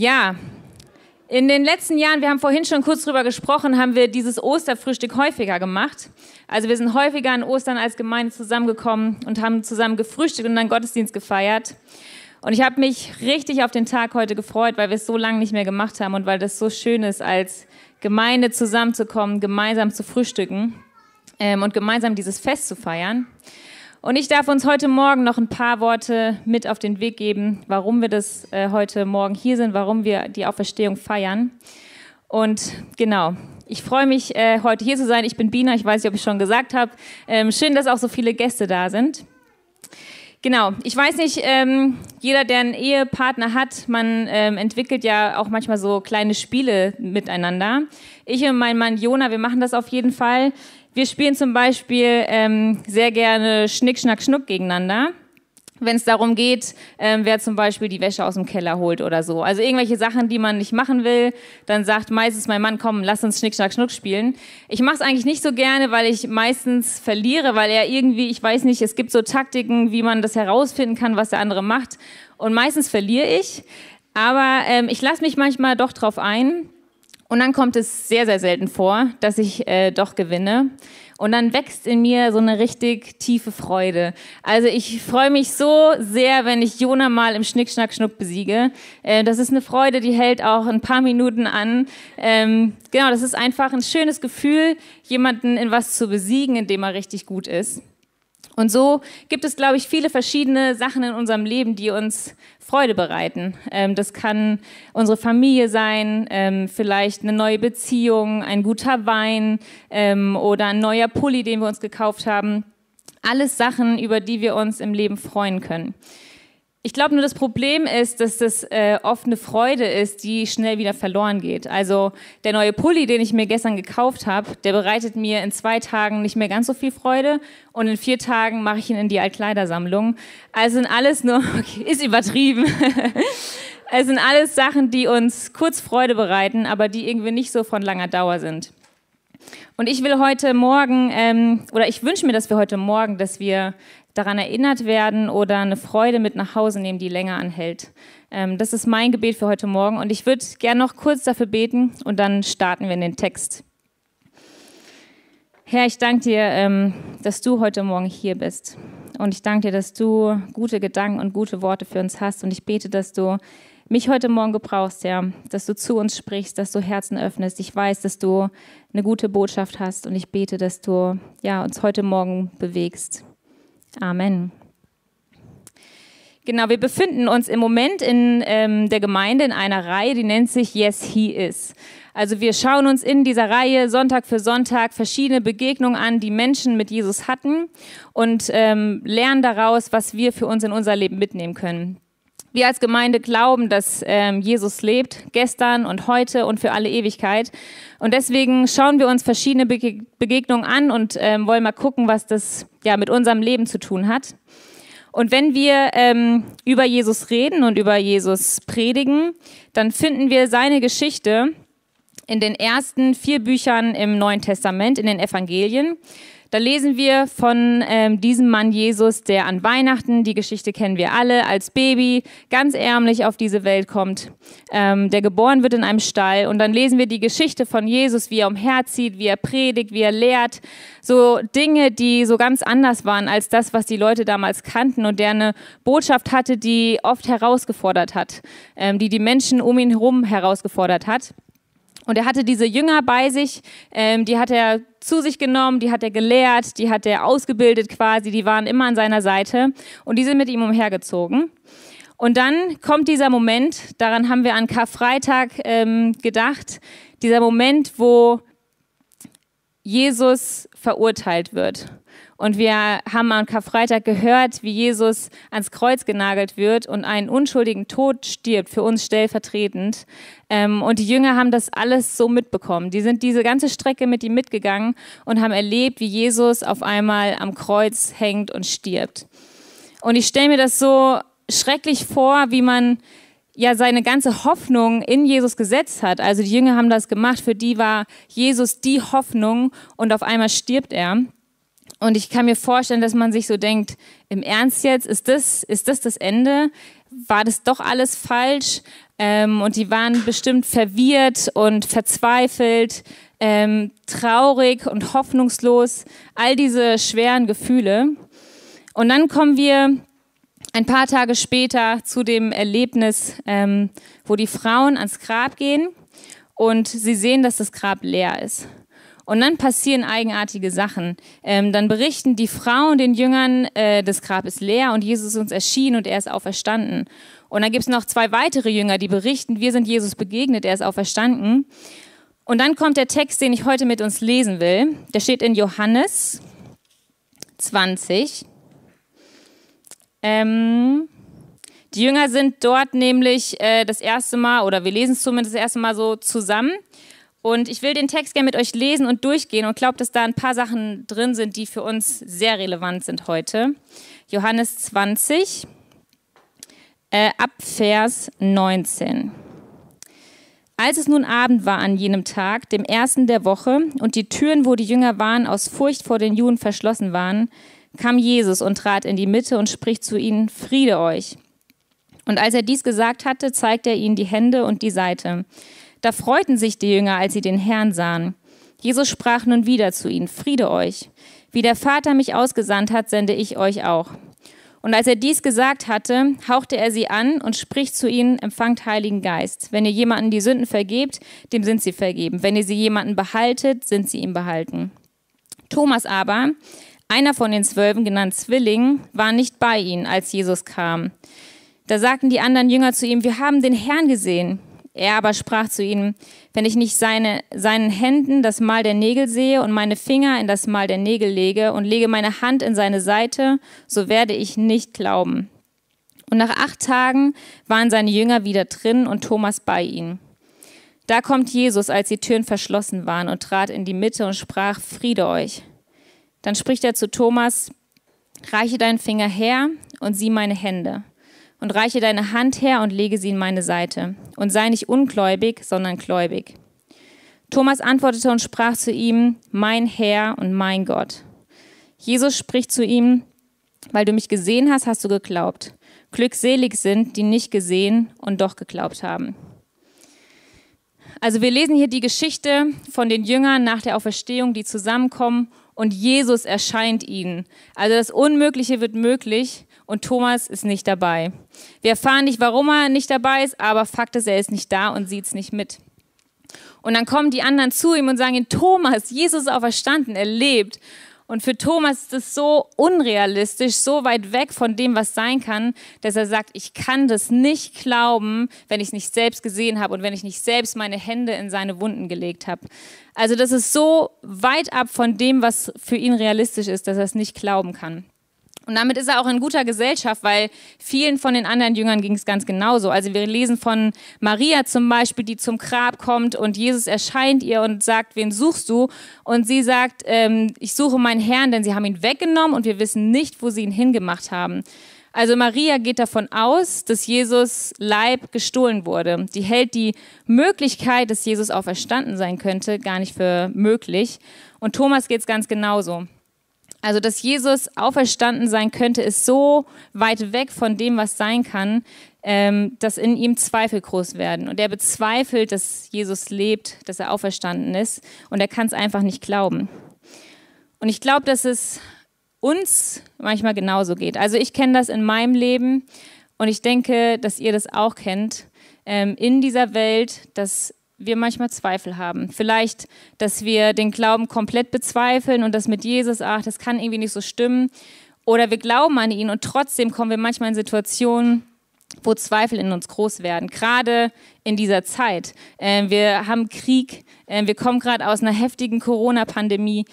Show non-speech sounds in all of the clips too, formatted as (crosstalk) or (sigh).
Ja, in den letzten Jahren, wir haben vorhin schon kurz drüber gesprochen, haben wir dieses Osterfrühstück häufiger gemacht. Also wir sind häufiger an Ostern als Gemeinde zusammengekommen und haben zusammen gefrühstückt und dann Gottesdienst gefeiert. Und ich habe mich richtig auf den Tag heute gefreut, weil wir es so lange nicht mehr gemacht haben und weil das so schön ist, als Gemeinde zusammenzukommen, gemeinsam zu frühstücken ähm, und gemeinsam dieses Fest zu feiern. Und ich darf uns heute Morgen noch ein paar Worte mit auf den Weg geben, warum wir das äh, heute Morgen hier sind, warum wir die Auferstehung feiern. Und genau, ich freue mich, äh, heute hier zu sein. Ich bin Bina, ich weiß nicht, ob ich schon gesagt habe. Ähm, schön, dass auch so viele Gäste da sind. Genau, ich weiß nicht, ähm, jeder, der einen Ehepartner hat, man ähm, entwickelt ja auch manchmal so kleine Spiele miteinander. Ich und mein Mann Jona, wir machen das auf jeden Fall. Wir spielen zum Beispiel ähm, sehr gerne Schnick, Schnack, Schnuck gegeneinander. Wenn es darum geht, ähm, wer zum Beispiel die Wäsche aus dem Keller holt oder so. Also irgendwelche Sachen, die man nicht machen will, dann sagt meistens mein Mann, komm, lass uns Schnick, Schnack, Schnuck spielen. Ich mache es eigentlich nicht so gerne, weil ich meistens verliere, weil er irgendwie, ich weiß nicht, es gibt so Taktiken, wie man das herausfinden kann, was der andere macht. Und meistens verliere ich. Aber ähm, ich lasse mich manchmal doch drauf ein. Und dann kommt es sehr, sehr selten vor, dass ich äh, doch gewinne. Und dann wächst in mir so eine richtig tiefe Freude. Also ich freue mich so sehr, wenn ich Jona mal im Schnick, Schnack, Schnuck besiege. Äh, das ist eine Freude, die hält auch ein paar Minuten an. Ähm, genau, das ist einfach ein schönes Gefühl, jemanden in was zu besiegen, in dem er richtig gut ist. Und so gibt es, glaube ich, viele verschiedene Sachen in unserem Leben, die uns Freude bereiten. Ähm, das kann unsere Familie sein, ähm, vielleicht eine neue Beziehung, ein guter Wein ähm, oder ein neuer Pulli, den wir uns gekauft haben. Alles Sachen, über die wir uns im Leben freuen können. Ich glaube nur, das Problem ist, dass das äh, oft eine Freude ist, die schnell wieder verloren geht. Also der neue Pulli, den ich mir gestern gekauft habe, der bereitet mir in zwei Tagen nicht mehr ganz so viel Freude und in vier Tagen mache ich ihn in die Altkleidersammlung. Also sind alles nur, (laughs) okay, ist übertrieben. (laughs) es sind alles Sachen, die uns kurz Freude bereiten, aber die irgendwie nicht so von langer Dauer sind. Und ich will heute Morgen, ähm, oder ich wünsche mir, dass wir heute Morgen, dass wir daran erinnert werden oder eine Freude mit nach Hause nehmen, die länger anhält. Ähm, das ist mein Gebet für heute Morgen und ich würde gerne noch kurz dafür beten und dann starten wir in den Text. Herr, ich danke dir, ähm, dass du heute Morgen hier bist. Und ich danke dir, dass du gute Gedanken und gute Worte für uns hast. Und ich bete, dass du mich heute Morgen gebrauchst, Herr, dass du zu uns sprichst, dass du Herzen öffnest. Ich weiß, dass du eine gute Botschaft hast und ich bete, dass du ja, uns heute Morgen bewegst. Amen. Genau, wir befinden uns im Moment in ähm, der Gemeinde in einer Reihe, die nennt sich Yes, He Is. Also wir schauen uns in dieser Reihe Sonntag für Sonntag verschiedene Begegnungen an, die Menschen mit Jesus hatten und ähm, lernen daraus, was wir für uns in unser Leben mitnehmen können. Wir als Gemeinde glauben, dass ähm, Jesus lebt, gestern und heute und für alle Ewigkeit. Und deswegen schauen wir uns verschiedene Bege Begegnungen an und ähm, wollen mal gucken, was das ja mit unserem Leben zu tun hat. Und wenn wir ähm, über Jesus reden und über Jesus predigen, dann finden wir seine Geschichte in den ersten vier Büchern im Neuen Testament, in den Evangelien. Da lesen wir von ähm, diesem Mann Jesus, der an Weihnachten, die Geschichte kennen wir alle, als Baby ganz ärmlich auf diese Welt kommt, ähm, der geboren wird in einem Stall. Und dann lesen wir die Geschichte von Jesus, wie er umherzieht, wie er predigt, wie er lehrt. So Dinge, die so ganz anders waren als das, was die Leute damals kannten und der eine Botschaft hatte, die oft herausgefordert hat, ähm, die die Menschen um ihn herum herausgefordert hat. Und er hatte diese Jünger bei sich, ähm, die hat er zu sich genommen, die hat er gelehrt, die hat er ausgebildet quasi, die waren immer an seiner Seite und die sind mit ihm umhergezogen. Und dann kommt dieser Moment, daran haben wir an Karfreitag ähm, gedacht, dieser Moment, wo Jesus verurteilt wird. Und wir haben am Karfreitag gehört, wie Jesus ans Kreuz genagelt wird und einen unschuldigen Tod stirbt, für uns stellvertretend. Ähm, und die Jünger haben das alles so mitbekommen. Die sind diese ganze Strecke mit ihm mitgegangen und haben erlebt, wie Jesus auf einmal am Kreuz hängt und stirbt. Und ich stelle mir das so schrecklich vor, wie man ja seine ganze Hoffnung in Jesus gesetzt hat. Also die Jünger haben das gemacht, für die war Jesus die Hoffnung und auf einmal stirbt er. Und ich kann mir vorstellen, dass man sich so denkt, im Ernst jetzt, ist das, ist das das Ende? War das doch alles falsch? Ähm, und die waren bestimmt verwirrt und verzweifelt, ähm, traurig und hoffnungslos, all diese schweren Gefühle. Und dann kommen wir ein paar Tage später zu dem Erlebnis, ähm, wo die Frauen ans Grab gehen und sie sehen, dass das Grab leer ist. Und dann passieren eigenartige Sachen. Ähm, dann berichten die Frauen den Jüngern, äh, das Grab ist leer und Jesus ist uns erschienen und er ist auferstanden. Und dann gibt es noch zwei weitere Jünger, die berichten, wir sind Jesus begegnet, er ist auferstanden. Und dann kommt der Text, den ich heute mit uns lesen will. Der steht in Johannes 20. Ähm, die Jünger sind dort nämlich äh, das erste Mal, oder wir lesen es zumindest das erste Mal so zusammen. Und ich will den Text gerne mit euch lesen und durchgehen und glaube, dass da ein paar Sachen drin sind, die für uns sehr relevant sind heute. Johannes 20, äh, ab Vers 19. Als es nun Abend war an jenem Tag, dem ersten der Woche, und die Türen, wo die Jünger waren, aus Furcht vor den Juden verschlossen waren, kam Jesus und trat in die Mitte und spricht zu ihnen, Friede euch. Und als er dies gesagt hatte, zeigte er ihnen die Hände und die Seite. Da freuten sich die Jünger, als sie den Herrn sahen. Jesus sprach nun wieder zu ihnen, Friede euch. Wie der Vater mich ausgesandt hat, sende ich euch auch. Und als er dies gesagt hatte, hauchte er sie an und spricht zu ihnen, empfangt Heiligen Geist. Wenn ihr jemanden die Sünden vergebt, dem sind sie vergeben. Wenn ihr sie jemanden behaltet, sind sie ihm behalten. Thomas aber, einer von den Zwölfen, genannt Zwilling, war nicht bei ihnen, als Jesus kam. Da sagten die anderen Jünger zu ihm, wir haben den Herrn gesehen. Er aber sprach zu ihnen, wenn ich nicht seine, seinen Händen das Mal der Nägel sehe und meine Finger in das Mal der Nägel lege und lege meine Hand in seine Seite, so werde ich nicht glauben. Und nach acht Tagen waren seine Jünger wieder drin und Thomas bei ihnen. Da kommt Jesus, als die Türen verschlossen waren, und trat in die Mitte und sprach, Friede euch. Dann spricht er zu Thomas, reiche deinen Finger her und sieh meine Hände und reiche deine Hand her und lege sie in meine Seite. Und sei nicht ungläubig, sondern gläubig. Thomas antwortete und sprach zu ihm, mein Herr und mein Gott. Jesus spricht zu ihm, weil du mich gesehen hast, hast du geglaubt. Glückselig sind, die nicht gesehen und doch geglaubt haben. Also wir lesen hier die Geschichte von den Jüngern nach der Auferstehung, die zusammenkommen und Jesus erscheint ihnen. Also das Unmögliche wird möglich und Thomas ist nicht dabei. Wir erfahren nicht, warum er nicht dabei ist, aber Fakt ist, er ist nicht da und sieht es nicht mit. Und dann kommen die anderen zu ihm und sagen ihm, Thomas, Jesus ist auferstanden, er lebt. Und für Thomas ist es so unrealistisch, so weit weg von dem, was sein kann, dass er sagt, ich kann das nicht glauben, wenn ich es nicht selbst gesehen habe und wenn ich nicht selbst meine Hände in seine Wunden gelegt habe. Also das ist so weit ab von dem, was für ihn realistisch ist, dass er es nicht glauben kann. Und damit ist er auch in guter Gesellschaft, weil vielen von den anderen Jüngern ging es ganz genauso. Also wir lesen von Maria zum Beispiel, die zum Grab kommt und Jesus erscheint ihr und sagt, wen suchst du? Und sie sagt, ähm, ich suche meinen Herrn, denn sie haben ihn weggenommen und wir wissen nicht, wo sie ihn hingemacht haben. Also Maria geht davon aus, dass Jesus Leib gestohlen wurde. Die hält die Möglichkeit, dass Jesus auferstanden sein könnte, gar nicht für möglich. Und Thomas geht es ganz genauso. Also, dass Jesus auferstanden sein könnte, ist so weit weg von dem, was sein kann, ähm, dass in ihm Zweifel groß werden. Und er bezweifelt, dass Jesus lebt, dass er auferstanden ist. Und er kann es einfach nicht glauben. Und ich glaube, dass es uns manchmal genauso geht. Also ich kenne das in meinem Leben und ich denke, dass ihr das auch kennt. Ähm, in dieser Welt, dass wir manchmal Zweifel haben. Vielleicht, dass wir den Glauben komplett bezweifeln und das mit Jesus, ach, das kann irgendwie nicht so stimmen. Oder wir glauben an ihn und trotzdem kommen wir manchmal in Situationen, wo Zweifel in uns groß werden, gerade in dieser Zeit. Ähm, wir haben Krieg, ähm, wir kommen gerade aus einer heftigen Corona-Pandemie.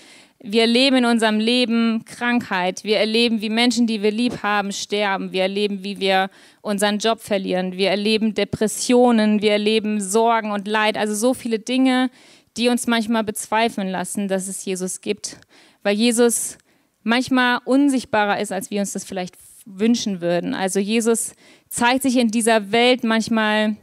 Wir erleben in unserem Leben Krankheit. Wir erleben, wie Menschen, die wir lieb haben, sterben. Wir erleben, wie wir unseren Job verlieren. Wir erleben Depressionen. Wir erleben Sorgen und Leid. Also so viele Dinge, die uns manchmal bezweifeln lassen, dass es Jesus gibt. Weil Jesus manchmal unsichtbarer ist, als wir uns das vielleicht wünschen würden. Also Jesus zeigt sich in dieser Welt manchmal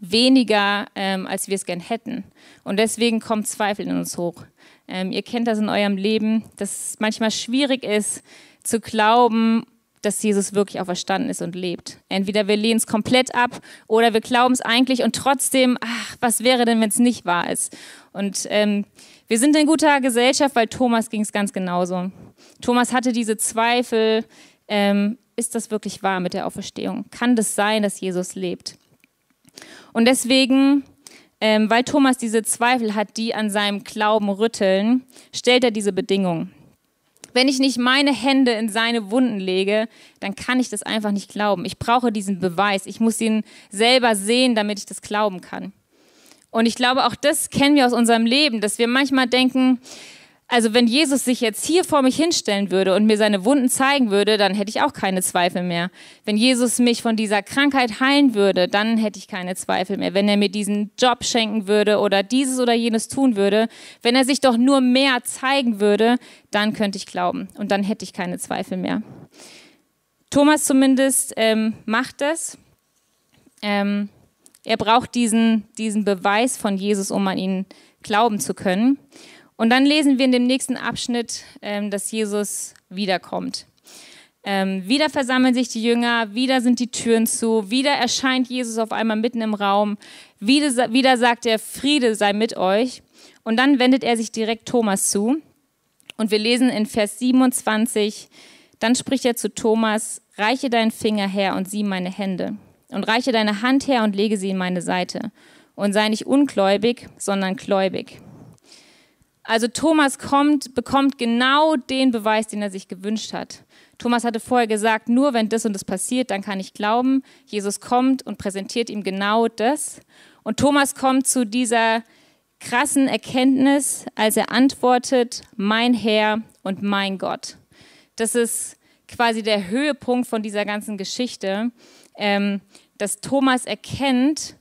weniger, ähm, als wir es gern hätten. Und deswegen kommt Zweifel in uns hoch. Ähm, ihr kennt das in eurem Leben, dass es manchmal schwierig ist zu glauben, dass Jesus wirklich auferstanden ist und lebt. Entweder wir lehnen es komplett ab oder wir glauben es eigentlich und trotzdem, ach, was wäre denn, wenn es nicht wahr ist? Und ähm, wir sind in guter Gesellschaft, weil Thomas ging es ganz genauso. Thomas hatte diese Zweifel, ähm, ist das wirklich wahr mit der Auferstehung? Kann das sein, dass Jesus lebt? Und deswegen, ähm, weil Thomas diese Zweifel hat, die an seinem Glauben rütteln, stellt er diese Bedingung. Wenn ich nicht meine Hände in seine Wunden lege, dann kann ich das einfach nicht glauben. Ich brauche diesen Beweis. Ich muss ihn selber sehen, damit ich das glauben kann. Und ich glaube, auch das kennen wir aus unserem Leben, dass wir manchmal denken, also wenn Jesus sich jetzt hier vor mich hinstellen würde und mir seine Wunden zeigen würde, dann hätte ich auch keine Zweifel mehr. Wenn Jesus mich von dieser Krankheit heilen würde, dann hätte ich keine Zweifel mehr. Wenn er mir diesen Job schenken würde oder dieses oder jenes tun würde, wenn er sich doch nur mehr zeigen würde, dann könnte ich glauben und dann hätte ich keine Zweifel mehr. Thomas zumindest ähm, macht das. Ähm, er braucht diesen, diesen Beweis von Jesus, um an ihn glauben zu können. Und dann lesen wir in dem nächsten Abschnitt, ähm, dass Jesus wiederkommt. Ähm, wieder versammeln sich die Jünger, wieder sind die Türen zu, wieder erscheint Jesus auf einmal mitten im Raum, wieder, wieder sagt er, Friede sei mit euch. Und dann wendet er sich direkt Thomas zu. Und wir lesen in Vers 27, dann spricht er zu Thomas, reiche deinen Finger her und sieh meine Hände. Und reiche deine Hand her und lege sie in meine Seite. Und sei nicht ungläubig, sondern gläubig. Also Thomas kommt, bekommt genau den Beweis, den er sich gewünscht hat. Thomas hatte vorher gesagt, nur wenn das und das passiert, dann kann ich glauben. Jesus kommt und präsentiert ihm genau das. Und Thomas kommt zu dieser krassen Erkenntnis, als er antwortet, mein Herr und mein Gott. Das ist quasi der Höhepunkt von dieser ganzen Geschichte, ähm, dass Thomas erkennt,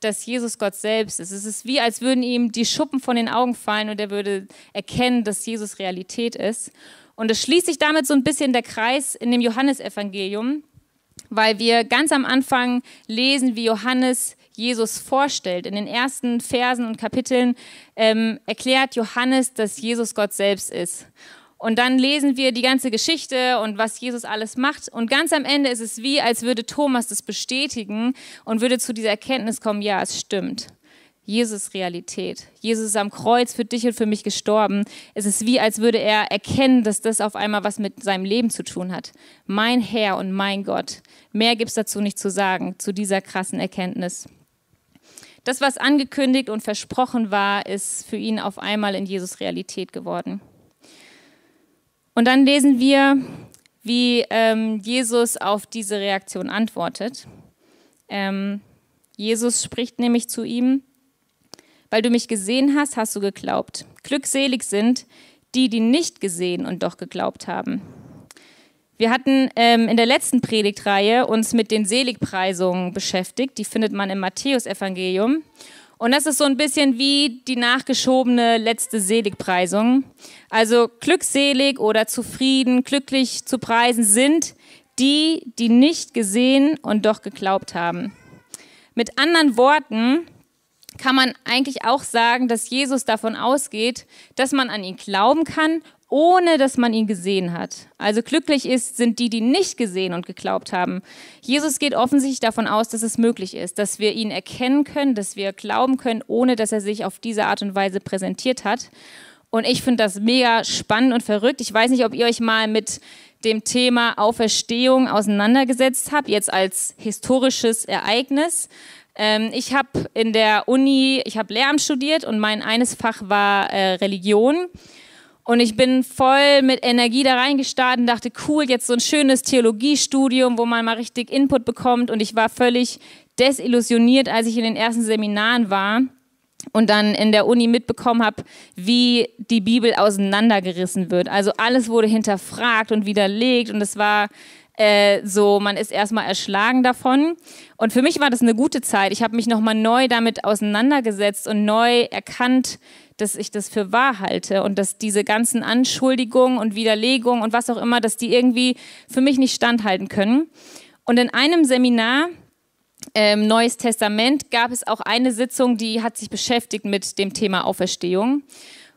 dass Jesus Gott selbst ist. Es ist wie, als würden ihm die Schuppen von den Augen fallen und er würde erkennen, dass Jesus Realität ist. Und es schließt sich damit so ein bisschen der Kreis in dem Johannesevangelium, weil wir ganz am Anfang lesen, wie Johannes Jesus vorstellt. In den ersten Versen und Kapiteln ähm, erklärt Johannes, dass Jesus Gott selbst ist. Und dann lesen wir die ganze Geschichte und was Jesus alles macht. Und ganz am Ende ist es wie, als würde Thomas das bestätigen und würde zu dieser Erkenntnis kommen, ja, es stimmt. Jesus Realität. Jesus ist am Kreuz für dich und für mich gestorben. Es ist wie, als würde er erkennen, dass das auf einmal was mit seinem Leben zu tun hat. Mein Herr und mein Gott. Mehr gibt es dazu nicht zu sagen, zu dieser krassen Erkenntnis. Das, was angekündigt und versprochen war, ist für ihn auf einmal in Jesus Realität geworden. Und dann lesen wir, wie ähm, Jesus auf diese Reaktion antwortet. Ähm, Jesus spricht nämlich zu ihm, weil du mich gesehen hast, hast du geglaubt. Glückselig sind die, die nicht gesehen und doch geglaubt haben. Wir hatten ähm, in der letzten Predigtreihe uns mit den Seligpreisungen beschäftigt. Die findet man im Matthäusevangelium. Und das ist so ein bisschen wie die nachgeschobene letzte Seligpreisung. Also glückselig oder zufrieden, glücklich zu preisen sind die, die nicht gesehen und doch geglaubt haben. Mit anderen Worten kann man eigentlich auch sagen, dass Jesus davon ausgeht, dass man an ihn glauben kann ohne dass man ihn gesehen hat. Also glücklich ist, sind die, die nicht gesehen und geglaubt haben. Jesus geht offensichtlich davon aus, dass es möglich ist, dass wir ihn erkennen können, dass wir glauben können, ohne dass er sich auf diese Art und Weise präsentiert hat. Und ich finde das mega spannend und verrückt. Ich weiß nicht, ob ihr euch mal mit dem Thema Auferstehung auseinandergesetzt habt, jetzt als historisches Ereignis. Ähm, ich habe in der Uni, ich habe Lehramt studiert und mein eines Fach war äh, Religion. Und ich bin voll mit Energie da reingestartet und dachte, cool, jetzt so ein schönes Theologiestudium, wo man mal richtig Input bekommt. Und ich war völlig desillusioniert, als ich in den ersten Seminaren war und dann in der Uni mitbekommen habe, wie die Bibel auseinandergerissen wird. Also alles wurde hinterfragt und widerlegt und es war äh, so, man ist erstmal erschlagen davon. Und für mich war das eine gute Zeit. Ich habe mich nochmal neu damit auseinandergesetzt und neu erkannt, dass ich das für wahr halte und dass diese ganzen Anschuldigungen und Widerlegungen und was auch immer, dass die irgendwie für mich nicht standhalten können. Und in einem Seminar, ähm, Neues Testament, gab es auch eine Sitzung, die hat sich beschäftigt mit dem Thema Auferstehung.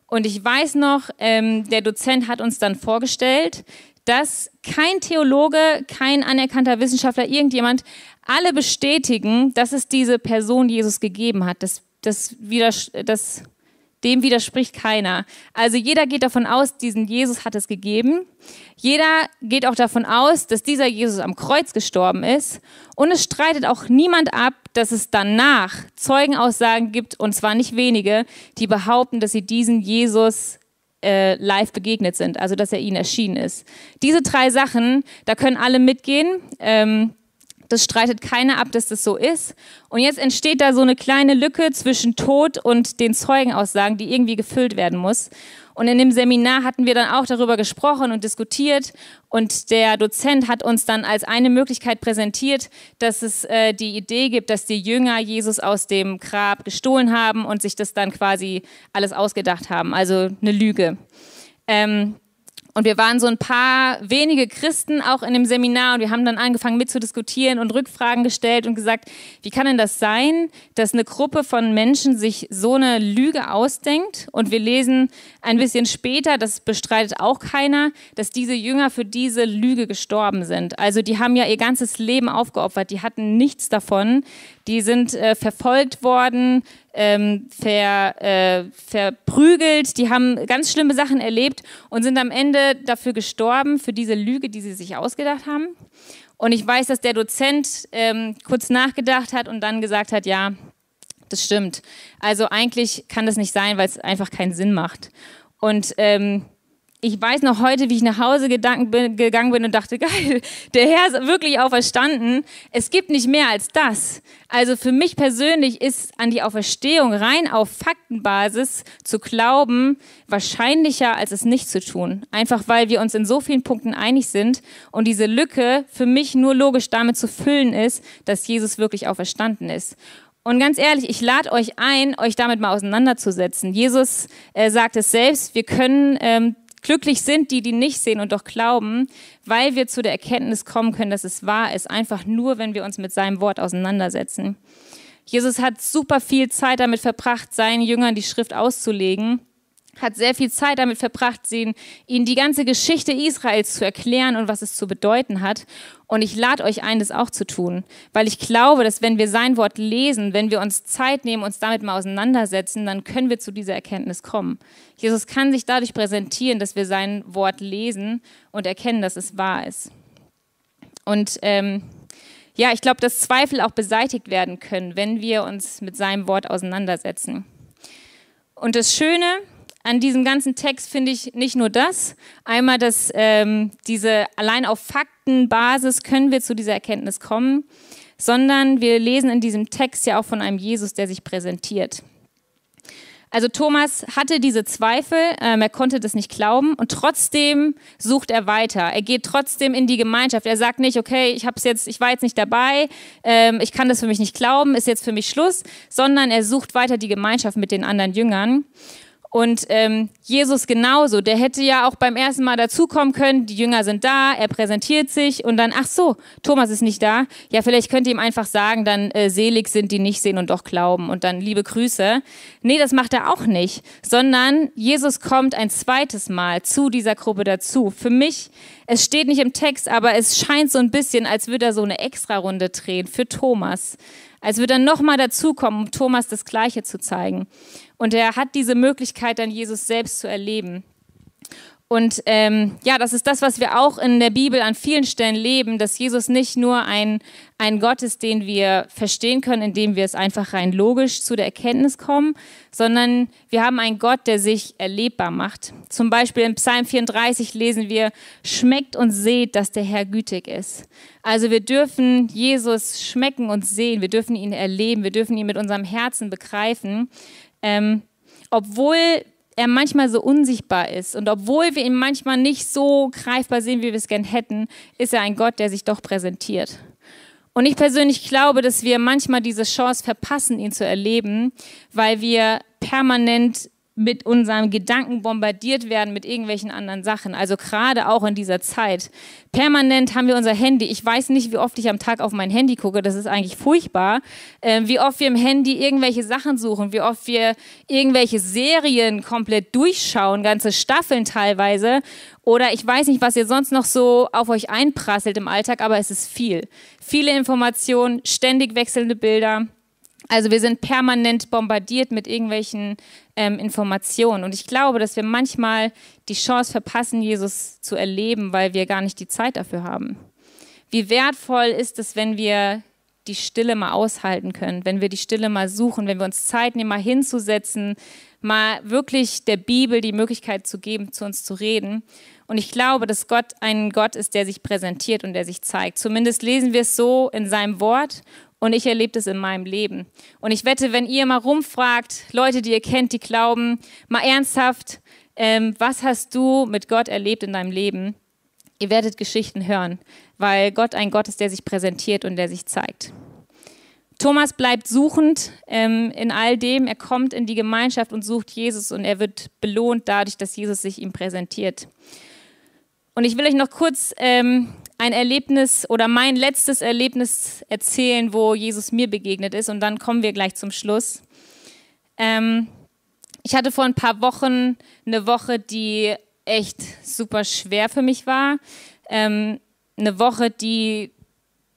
Und ich weiß noch, ähm, der Dozent hat uns dann vorgestellt, dass kein Theologe, kein anerkannter Wissenschaftler, irgendjemand, alle bestätigen, dass es diese Person Jesus gegeben hat. Das, das, das dem widerspricht keiner. Also jeder geht davon aus, diesen Jesus hat es gegeben. Jeder geht auch davon aus, dass dieser Jesus am Kreuz gestorben ist. Und es streitet auch niemand ab, dass es danach Zeugenaussagen gibt, und zwar nicht wenige, die behaupten, dass sie diesen Jesus äh, live begegnet sind, also dass er ihnen erschienen ist. Diese drei Sachen, da können alle mitgehen. Ähm, das streitet keiner ab, dass das so ist. Und jetzt entsteht da so eine kleine Lücke zwischen Tod und den Zeugenaussagen, die irgendwie gefüllt werden muss. Und in dem Seminar hatten wir dann auch darüber gesprochen und diskutiert. Und der Dozent hat uns dann als eine Möglichkeit präsentiert, dass es äh, die Idee gibt, dass die Jünger Jesus aus dem Grab gestohlen haben und sich das dann quasi alles ausgedacht haben. Also eine Lüge. Ähm, und wir waren so ein paar wenige Christen auch in dem Seminar und wir haben dann angefangen mitzudiskutieren und Rückfragen gestellt und gesagt, wie kann denn das sein, dass eine Gruppe von Menschen sich so eine Lüge ausdenkt? Und wir lesen ein bisschen später, das bestreitet auch keiner, dass diese Jünger für diese Lüge gestorben sind. Also die haben ja ihr ganzes Leben aufgeopfert, die hatten nichts davon, die sind äh, verfolgt worden, ähm, ver, äh, verprügelt, die haben ganz schlimme Sachen erlebt und sind am Ende dafür gestorben, für diese Lüge, die sie sich ausgedacht haben. Und ich weiß, dass der Dozent ähm, kurz nachgedacht hat und dann gesagt hat, ja, das stimmt. Also eigentlich kann das nicht sein, weil es einfach keinen Sinn macht. Und ähm, ich weiß noch heute, wie ich nach Hause gegangen bin und dachte, (laughs) geil, der Herr ist wirklich auferstanden. Es gibt nicht mehr als das. Also für mich persönlich ist an die Auferstehung rein auf Faktenbasis zu glauben wahrscheinlicher, als es nicht zu tun. Einfach weil wir uns in so vielen Punkten einig sind und diese Lücke für mich nur logisch damit zu füllen ist, dass Jesus wirklich auferstanden ist. Und ganz ehrlich, ich lade euch ein, euch damit mal auseinanderzusetzen. Jesus äh, sagt es selbst, wir können ähm, Glücklich sind die, die nicht sehen und doch glauben, weil wir zu der Erkenntnis kommen können, dass es wahr ist, einfach nur, wenn wir uns mit seinem Wort auseinandersetzen. Jesus hat super viel Zeit damit verbracht, seinen Jüngern die Schrift auszulegen hat sehr viel Zeit damit verbracht, ihnen die ganze Geschichte Israels zu erklären und was es zu bedeuten hat. Und ich lade euch ein, das auch zu tun, weil ich glaube, dass wenn wir sein Wort lesen, wenn wir uns Zeit nehmen, uns damit mal auseinandersetzen, dann können wir zu dieser Erkenntnis kommen. Jesus kann sich dadurch präsentieren, dass wir sein Wort lesen und erkennen, dass es wahr ist. Und ähm, ja, ich glaube, dass Zweifel auch beseitigt werden können, wenn wir uns mit seinem Wort auseinandersetzen. Und das Schöne an diesem ganzen Text finde ich nicht nur das. Einmal, dass ähm, diese allein auf Faktenbasis können wir zu dieser Erkenntnis kommen, sondern wir lesen in diesem Text ja auch von einem Jesus, der sich präsentiert. Also Thomas hatte diese Zweifel, ähm, er konnte das nicht glauben und trotzdem sucht er weiter. Er geht trotzdem in die Gemeinschaft. Er sagt nicht, okay, ich hab's jetzt, ich war jetzt nicht dabei, ähm, ich kann das für mich nicht glauben, ist jetzt für mich Schluss, sondern er sucht weiter die Gemeinschaft mit den anderen Jüngern. Und ähm, Jesus genauso, der hätte ja auch beim ersten Mal dazukommen können, die Jünger sind da, er präsentiert sich und dann, ach so, Thomas ist nicht da. Ja, vielleicht könnt ihr ihm einfach sagen, dann äh, selig sind die nicht sehen und doch glauben und dann liebe Grüße. Nee, das macht er auch nicht, sondern Jesus kommt ein zweites Mal zu dieser Gruppe dazu. Für mich, es steht nicht im Text, aber es scheint so ein bisschen, als würde er so eine Extrarunde drehen für Thomas. Als würde er nochmal dazukommen, um Thomas das Gleiche zu zeigen. Und er hat diese Möglichkeit, dann Jesus selbst zu erleben. Und ähm, ja, das ist das, was wir auch in der Bibel an vielen Stellen leben, dass Jesus nicht nur ein, ein Gott ist, den wir verstehen können, indem wir es einfach rein logisch zu der Erkenntnis kommen, sondern wir haben einen Gott, der sich erlebbar macht. Zum Beispiel in Psalm 34 lesen wir, schmeckt und seht, dass der Herr gütig ist. Also wir dürfen Jesus schmecken und sehen, wir dürfen ihn erleben, wir dürfen ihn mit unserem Herzen begreifen ähm, obwohl er manchmal so unsichtbar ist und obwohl wir ihn manchmal nicht so greifbar sehen, wie wir es gern hätten, ist er ein Gott, der sich doch präsentiert. Und ich persönlich glaube, dass wir manchmal diese Chance verpassen, ihn zu erleben, weil wir permanent mit unseren Gedanken bombardiert werden mit irgendwelchen anderen Sachen. Also gerade auch in dieser Zeit. Permanent haben wir unser Handy. Ich weiß nicht, wie oft ich am Tag auf mein Handy gucke. Das ist eigentlich furchtbar. Äh, wie oft wir im Handy irgendwelche Sachen suchen, wie oft wir irgendwelche Serien komplett durchschauen, ganze Staffeln teilweise. Oder ich weiß nicht, was ihr sonst noch so auf euch einprasselt im Alltag, aber es ist viel. Viele Informationen, ständig wechselnde Bilder. Also wir sind permanent bombardiert mit irgendwelchen ähm, Informationen. Und ich glaube, dass wir manchmal die Chance verpassen, Jesus zu erleben, weil wir gar nicht die Zeit dafür haben. Wie wertvoll ist es, wenn wir die Stille mal aushalten können, wenn wir die Stille mal suchen, wenn wir uns Zeit nehmen, mal hinzusetzen, mal wirklich der Bibel die Möglichkeit zu geben, zu uns zu reden. Und ich glaube, dass Gott ein Gott ist, der sich präsentiert und der sich zeigt. Zumindest lesen wir es so in seinem Wort und ich erlebe das in meinem Leben. Und ich wette, wenn ihr mal rumfragt, Leute, die ihr kennt, die glauben, mal ernsthaft, ähm, was hast du mit Gott erlebt in deinem Leben? Ihr werdet Geschichten hören, weil Gott ein Gott ist, der sich präsentiert und der sich zeigt. Thomas bleibt suchend ähm, in all dem. Er kommt in die Gemeinschaft und sucht Jesus und er wird belohnt dadurch, dass Jesus sich ihm präsentiert. Und ich will euch noch kurz ähm, ein Erlebnis oder mein letztes Erlebnis erzählen, wo Jesus mir begegnet ist. Und dann kommen wir gleich zum Schluss. Ähm, ich hatte vor ein paar Wochen eine Woche, die echt super schwer für mich war. Ähm, eine Woche, die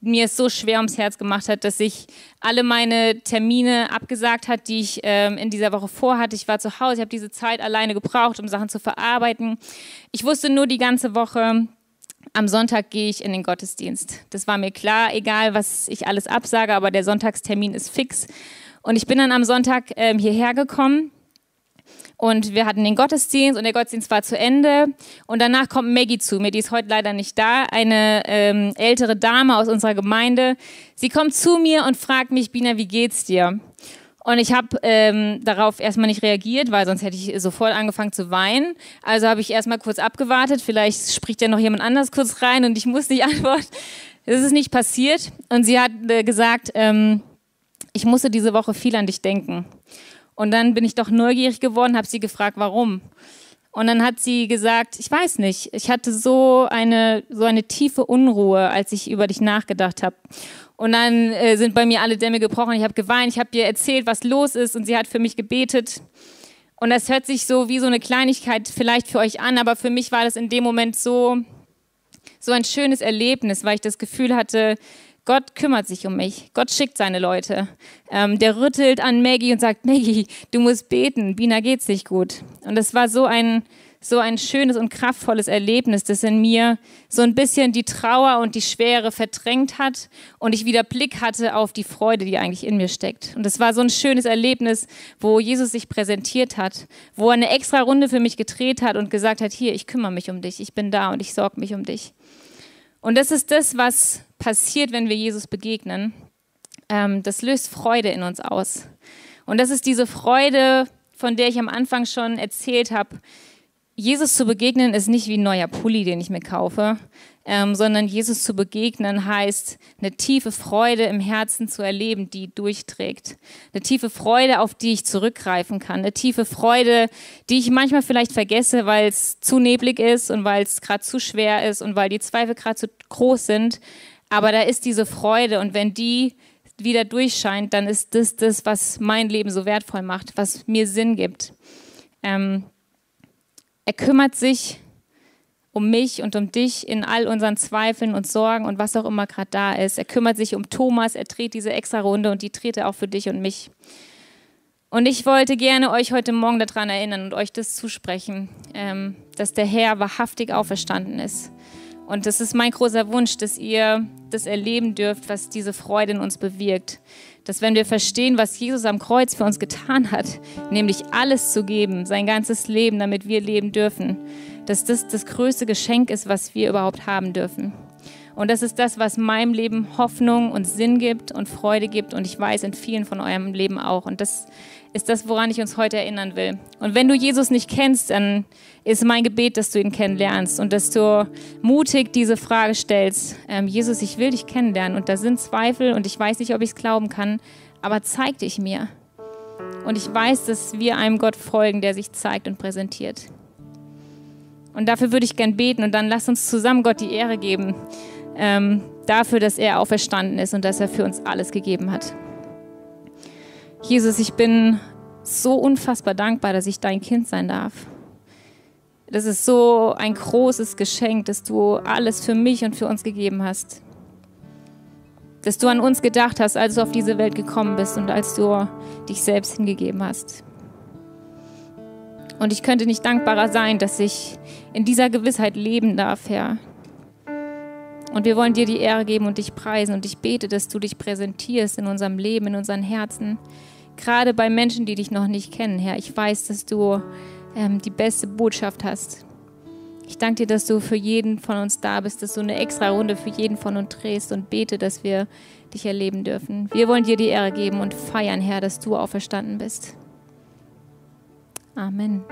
mir es so schwer ums Herz gemacht hat, dass ich alle meine Termine abgesagt hat, die ich ähm, in dieser Woche vorhatte. Ich war zu Hause, ich habe diese Zeit alleine gebraucht, um Sachen zu verarbeiten. Ich wusste nur die ganze Woche, am Sonntag gehe ich in den Gottesdienst. Das war mir klar, egal was ich alles absage, aber der Sonntagstermin ist fix. Und ich bin dann am Sonntag ähm, hierher gekommen und wir hatten den Gottesdienst und der Gottesdienst war zu Ende. Und danach kommt Maggie zu mir, die ist heute leider nicht da, eine ähm, ältere Dame aus unserer Gemeinde. Sie kommt zu mir und fragt mich, Bina, wie geht's dir? Und ich habe ähm, darauf erstmal nicht reagiert, weil sonst hätte ich sofort angefangen zu weinen. Also habe ich erstmal kurz abgewartet. Vielleicht spricht ja noch jemand anders kurz rein und ich muss nicht (laughs) antworten. Das ist nicht passiert. Und sie hat äh, gesagt, ähm, ich musste diese Woche viel an dich denken. Und dann bin ich doch neugierig geworden, habe sie gefragt, warum. Und dann hat sie gesagt, ich weiß nicht, ich hatte so eine, so eine tiefe Unruhe, als ich über dich nachgedacht habe. Und dann äh, sind bei mir alle Dämme gebrochen. Ich habe geweint, ich habe ihr erzählt, was los ist und sie hat für mich gebetet. Und das hört sich so wie so eine Kleinigkeit vielleicht für euch an, aber für mich war das in dem Moment so, so ein schönes Erlebnis, weil ich das Gefühl hatte, Gott kümmert sich um mich. Gott schickt seine Leute. Ähm, der rüttelt an Maggie und sagt, Maggie, du musst beten. Bina geht's nicht gut. Und das war so ein, so ein schönes und kraftvolles Erlebnis, das in mir so ein bisschen die Trauer und die Schwere verdrängt hat und ich wieder Blick hatte auf die Freude, die eigentlich in mir steckt. Und es war so ein schönes Erlebnis, wo Jesus sich präsentiert hat, wo er eine extra Runde für mich gedreht hat und gesagt hat, hier, ich kümmere mich um dich, ich bin da und ich sorge mich um dich. Und das ist das, was passiert, wenn wir Jesus begegnen. Ähm, das löst Freude in uns aus. Und das ist diese Freude, von der ich am Anfang schon erzählt habe, Jesus zu begegnen ist nicht wie ein neuer Pulli, den ich mir kaufe, ähm, sondern Jesus zu begegnen heißt, eine tiefe Freude im Herzen zu erleben, die durchträgt. Eine tiefe Freude, auf die ich zurückgreifen kann. Eine tiefe Freude, die ich manchmal vielleicht vergesse, weil es zu neblig ist und weil es gerade zu schwer ist und weil die Zweifel gerade zu groß sind. Aber da ist diese Freude und wenn die wieder durchscheint, dann ist das das, was mein Leben so wertvoll macht, was mir Sinn gibt. Ähm, er kümmert sich um mich und um dich in all unseren Zweifeln und Sorgen und was auch immer gerade da ist. Er kümmert sich um Thomas, er dreht diese extra Runde und die dreht er auch für dich und mich. Und ich wollte gerne euch heute Morgen daran erinnern und euch das zusprechen, ähm, dass der Herr wahrhaftig auferstanden ist. Und das ist mein großer Wunsch, dass ihr das erleben dürft, was diese Freude in uns bewirkt dass wenn wir verstehen, was Jesus am Kreuz für uns getan hat, nämlich alles zu geben, sein ganzes Leben, damit wir leben dürfen, dass das das größte Geschenk ist, was wir überhaupt haben dürfen. Und das ist das, was meinem Leben Hoffnung und Sinn gibt und Freude gibt und ich weiß in vielen von eurem Leben auch. Und das ist das, woran ich uns heute erinnern will. Und wenn du Jesus nicht kennst, dann ist mein Gebet, dass du ihn kennenlernst und dass du mutig diese Frage stellst. Ähm, Jesus, ich will dich kennenlernen und da sind Zweifel und ich weiß nicht, ob ich es glauben kann, aber zeig dich mir. Und ich weiß, dass wir einem Gott folgen, der sich zeigt und präsentiert. Und dafür würde ich gern beten und dann lass uns zusammen Gott die Ehre geben, ähm, dafür, dass er auferstanden ist und dass er für uns alles gegeben hat. Jesus, ich bin so unfassbar dankbar, dass ich dein Kind sein darf. Das ist so ein großes Geschenk, dass du alles für mich und für uns gegeben hast. Dass du an uns gedacht hast, als du auf diese Welt gekommen bist und als du dich selbst hingegeben hast. Und ich könnte nicht dankbarer sein, dass ich in dieser Gewissheit leben darf, Herr. Und wir wollen dir die Ehre geben und dich preisen. Und ich bete, dass du dich präsentierst in unserem Leben, in unseren Herzen. Gerade bei Menschen, die dich noch nicht kennen, Herr. Ich weiß, dass du ähm, die beste Botschaft hast. Ich danke dir, dass du für jeden von uns da bist, dass du eine extra Runde für jeden von uns drehst und bete, dass wir dich erleben dürfen. Wir wollen dir die Ehre geben und feiern, Herr, dass du auferstanden bist. Amen.